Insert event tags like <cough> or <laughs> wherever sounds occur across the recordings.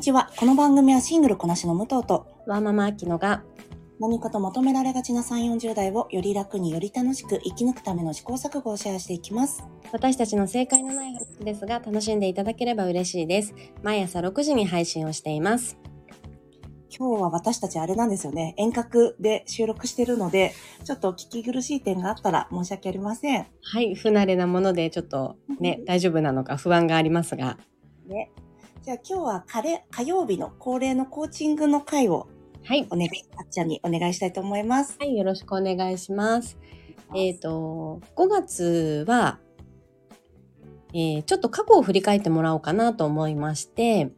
にちは。この番組はシングルこなしの武藤と、ワーママアキノが、何かと求められがちな3、40代をより楽により楽しく生き抜くための試行錯誤をシェアしていきます。私たちの正解のない話ですが、楽しんでいただければ嬉しいです。毎朝6時に配信をしています。今日は私たちあれなんですよね。遠隔で収録してるので、ちょっと聞き苦しい点があったら申し訳ありません。はい、不慣れなものでちょっとね、大丈夫なのか不安がありますが。ね。じゃあ今日は火れ火曜日の恒例のコーチングの会をはい。お願い、あっちゃんにお願いしたいと思います。はい、よろしくお願いします。えっ、と、5月は、えーちょっと過去を振り返ってもらおうかなと思いまして、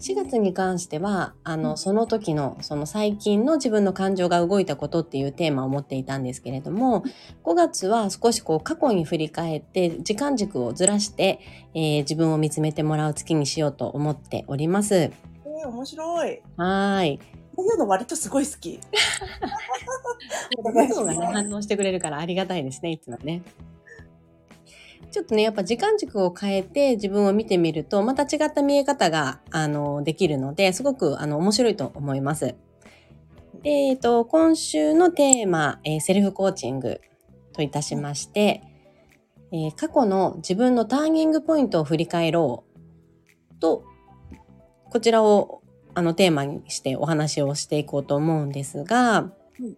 4月に関しては、あの、その時の、その最近の自分の感情が動いたことっていうテーマを持っていたんですけれども、5月は少しこう過去に振り返って、時間軸をずらして、えー自分を見つめてもらう月にしようと思っております。えー、面白い。はーい。こういうの割とすごい好き。<laughs> お願いね、反応してくれるからありがたいですね、いつもね。ちょっとね、やっぱ時間軸を変えて自分を見てみると、また違った見え方が、あの、できるので、すごく、あの、面白いと思います。で、えっと、今週のテーマ、えーセルフコーチングといたしまして、えー過去の自分のターニングポイントを振り返ろうと、こちらをあのテーマにしてお話をしていこうと思うんですが、うん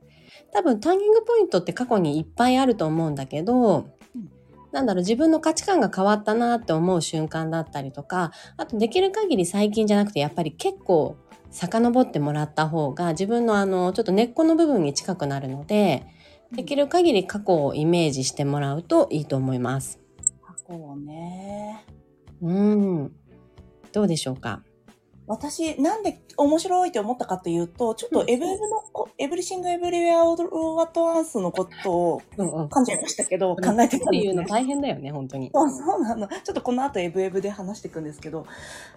多分ターニングポイントって過去にいっぱいあると思うんだけど、うんなんだろう自分の価値観が変わったなって思う瞬間だったりとかあとできる限り最近じゃなくてやっぱり結構遡ってもらった方が自分のあのちょっと根っこの部分に近くなるのでできる限り過去をイメージしてもらうといいと思います。過去をね。うん。どうでしょうか？私、なんで面白いって思ったかというと、ちょっとエブエブのこ、エブリシングエブリウェアオールワットアンスのことをうんじゃいましたけど、考えてたんっていうのですね。大変だよね、本当に。そうそうなの。ちょっとこの後エブエブで話していくんですけど、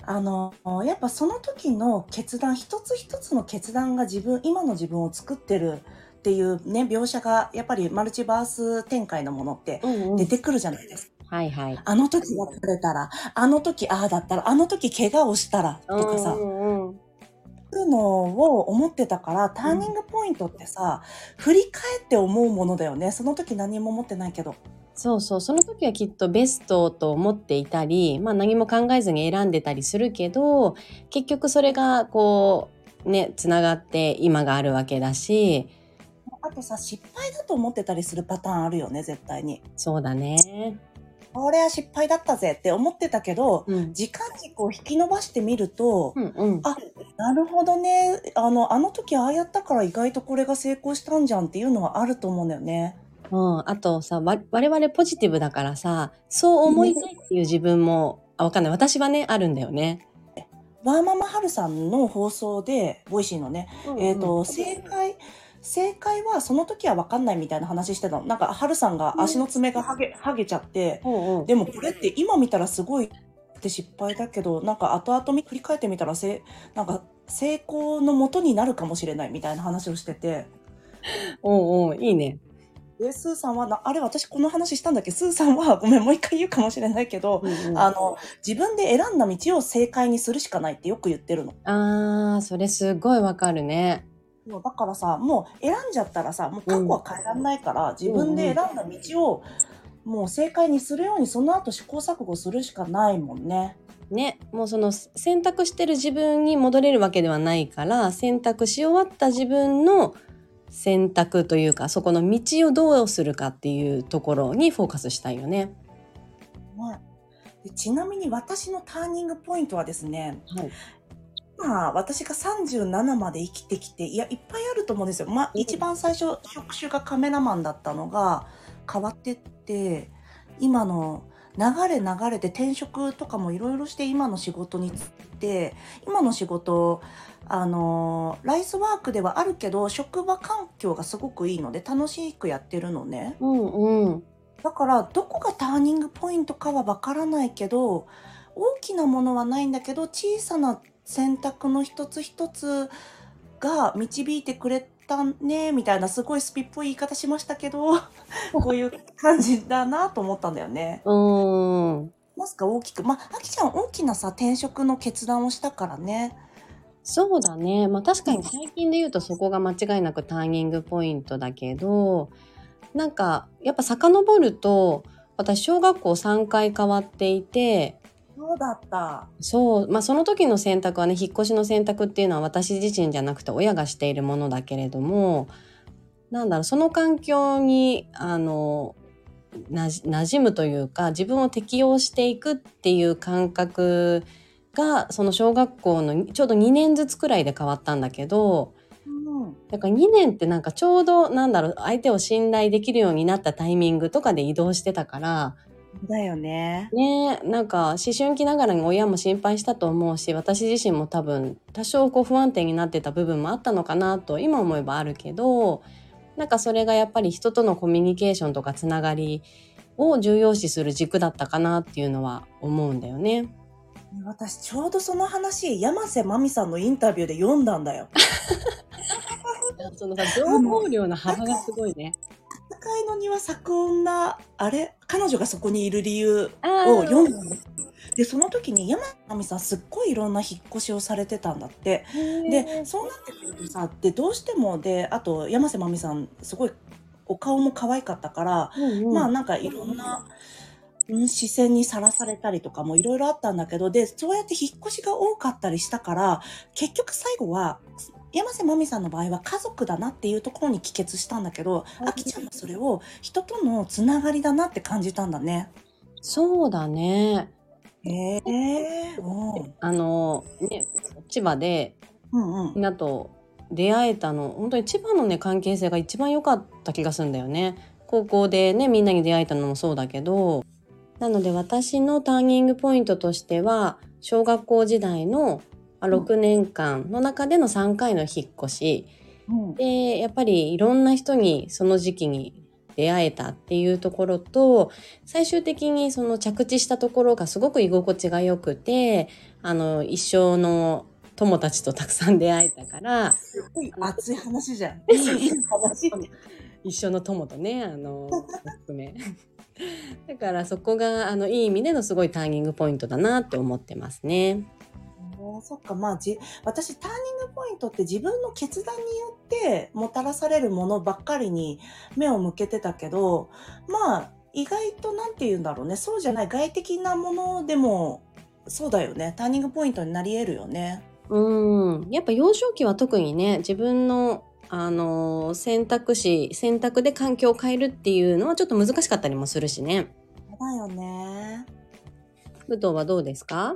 あの、やっぱその時の決断、一つ一つの決断が自分、今の自分を作ってるっていうね、描写が、やっぱりマルチバース展開のものってうんうん出てくるじゃないですか。はいはい。あの時別れたら、あの時ああだったら、あの時怪我をしたら、とかさ、うんうんそういうのを思ってたから、ターニングポイントってさ、振り返って思うものだよね。その時何も思ってないけど。そうそう、その時はきっとベストと思っていたり、まあ何も考えずに選んでたりするけど、結局それがこう、ね、つながって今があるわけだし、あとさ、失敗だと思ってたりするパターンあるよね、絶対に。そうだね。これは失敗だったぜって思ってたけど、うん。時間軸を引き伸ばしてみると、うんうん。あ、なるほどね。あの、あの時ああやったから意外とこれが成功したんじゃんっていうのはあると思うんだよね。うん、あとさ、わ我々ポジティブだからさ、そう思いたいっていう自分も、あ、わかんない。私はね、あるんだよね。ワーママハルさんの放送で、 Voicy のね、えっ、と、正解、正解はその時は分かんないみたいな話してたの。なんか、ハルさんが足の爪がはげ、はげちゃって、うんうん、でもこれって今見たらすごいって失敗だけど、なんか後々振り返ってみたらせ、なんか成功のもとになるかもしれないみたいな話をしてて、おうおういいね。で、スーさんはな、あれ私この話したんだっけ？スーさんは、ごめん、もう一回言うかもしれないけど、うんうんあの、自分で選んだ道を正解にするしかないってよく言ってるの。あー、それすごいわかるね。もうだからさ、もう選んじゃったらさ、もう過去は変えられないから、自分で選んだ道を、もう正解にするように、その後試行錯誤するしかないもんね。ね、もうその選択してる自分に戻れるわけではないから選択し終わった自分の選択というかそこの道をどうするかっていうところにフォーカスしたいよね。ねでちなみに私のターニングポイントはですね、はい、まあ私が37まで生きてきて、いや、いっぱいあると思うんですよ。まあうん一番最初、職種がカメラマンだったのが変わってって、今の流れ流れで転職とかもいろいろして今の仕事につって、今の仕事、あの、ライスワークではあるけど、職場環境がすごくいいので楽しくやってるのね。うんうんだから、どこがターニングポイントかはわからないけど、大きなものはないんだけど、小さな選択の一つ一つが導いてくれたね、みたいな、すごいスピっぽい言い方しましたけど、<laughs> こういう感じだなと思ったんだよね。うーんまさか大きく、まあ、あきちゃん大きなさ、転職の決断をしたからね。そうだね。まあ確かに最近で言うとそこが間違いなくターニングポイントだけど、なんかやっぱ遡ると、私小学校3回変わっていて、そうだった。そう、まあその時の選択はね、引っ越しの選択っていうのは私自身じゃなくて親がしているものだけれども、なんだろう、その環境に、あの、なじ馴染むというか、自分を適応していくっていう感覚が、その小学校のちょうど2年ずつくらいで変わったんだけど、うん。だから2年ってなんかちょうど、なんだろう、相手を信頼できるようになったタイミングとかで移動してたから、だよね。ねえ、なんか思春期ながらに親も心配したと思うし、私自身も多分多少こう不安定になってた部分もあったのかなと今思えばあるけど、なんかそれがやっぱり人とのコミュニケーションとかつながりを重要視する軸だったかなっていうのは思うんだよね。私ちょうどその話、山瀬まみさんのインタビューで読んだんだよ。<laughs> そのさ、情報量の幅がすごいね。戦いの庭咲く女、あれ？彼女がそこにいる理由あを読んだんです。で、その時に山瀬まみさんすっごいいろんな引っ越しをされてたんだって。で、そうなってくるとさ、で、どうしても、で、あと山瀬まみさんすごいお顔も可愛かったから、うんうんまあなんかいろんな、うん視線にさらされたりとかもいろいろあったんだけど、で、そうやって引っ越しが多かったりしたから、結局最後は、山瀬まみさんの場合は家族だなっていうところに帰結したんだけど、うんあきちゃんはそれを人とのつながりだなって感じたんだね。そうだね。へえうん。あの、ね、千葉でうんうん。なと出会えたの本当に千葉のね関係性が一番良かった気がするんだよね高校でねみんなに出会えたのもそうだけどなので私のターニングポイントとしては小学校時代のまあうん。6年間の中での3回の引っ越し。うん。でやっぱりいろんな人にその時期に出会えたっていうところと最終的にその着地したところがすごく居心地が良くてあの一生の友達とたくさん出会えたから。すごい熱い話じゃん。<laughs> <laughs> 一緒の友とねあの含め。<laughs> だからそこがあのいい意味でのすごいターニングポイントだなって思ってますね。そっか、まあ、じ、私、ターニングポイントって自分の決断によってもたらされるものばっかりに目を向けてたけど、まあ、意外となんて言うんだろうね。そうじゃない外的なものでも、そうだよね。ターニングポイントになり得るよね。うんやっぱ幼少期は特にね自分のあの選択肢選択で環境を変えるっていうのはちょっと難しかったりもするしね。だよね。武藤はどうですか？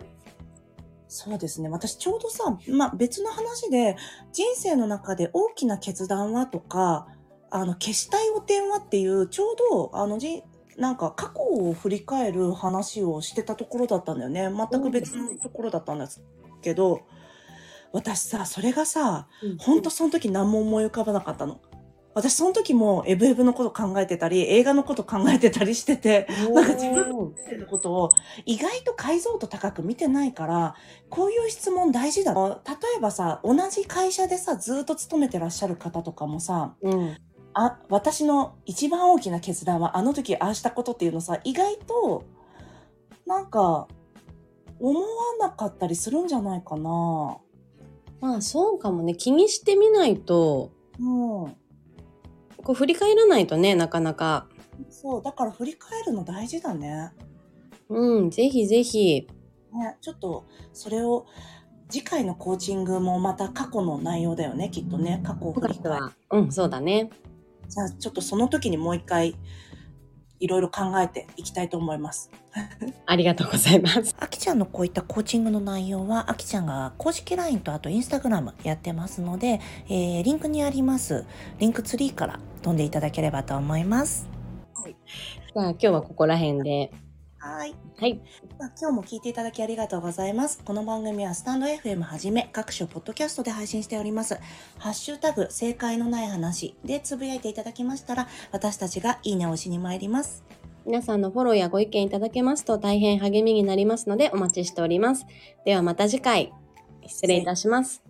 そうですね。私ちょうどさ、まあ別の話で、人生の中で大きな決断はとか、あの、消したいお点はっていう、ちょうど、あの、じ、なんか過去を振り返る話をしてたところだったんだよね。全く別のところだったんですけど、私さ、それがさ、ほんとその時何も思い浮かばなかったの。私その時もエブエブのこと考えてたり、映画のこと考えてたりしてて、なんか自分のことを意外と解像度高く見てないから、こういう質問大事だ。例えばさ、同じ会社でさ、ずっと勤めてらっしゃる方とかもさ、うんあ、私の一番大きな決断はあの時ああしたことっていうのさ、意外と、なんか、思わなかったりするんじゃないかな。まあそうかもね気にしてみないとうん。こう振り返らないとねなかなかそう、だから振り返るの大事だね。うんぜひぜひね、ちょっと、それを、次回のコーチングもまた過去の内容だよね、きっとね。過去を振り返る。はうんそうだねじゃあ、ちょっとその時にもう一回、いろいろ考えていきたいと思います。ありがとうございますあきちゃんのこういったコーチングの内容は、あきちゃんが公式 LINE とあと Instagram やってますので、えーリンクにあります、リンクツリーから飛んでいただければと思います。じゃあ今日はここら辺ではい。はいまあ今日も聞いていただきありがとうございます。この番組はスタンド FM はじめ各種ポッドキャストで配信しております。ハッシュタグ正解のない話でつぶやいていただきましたら、私たちがいいねを押しに参ります。皆さんのフォローやご意見いただけますと大変励みになりますのでお待ちしております。ではまた次回。失礼いたします。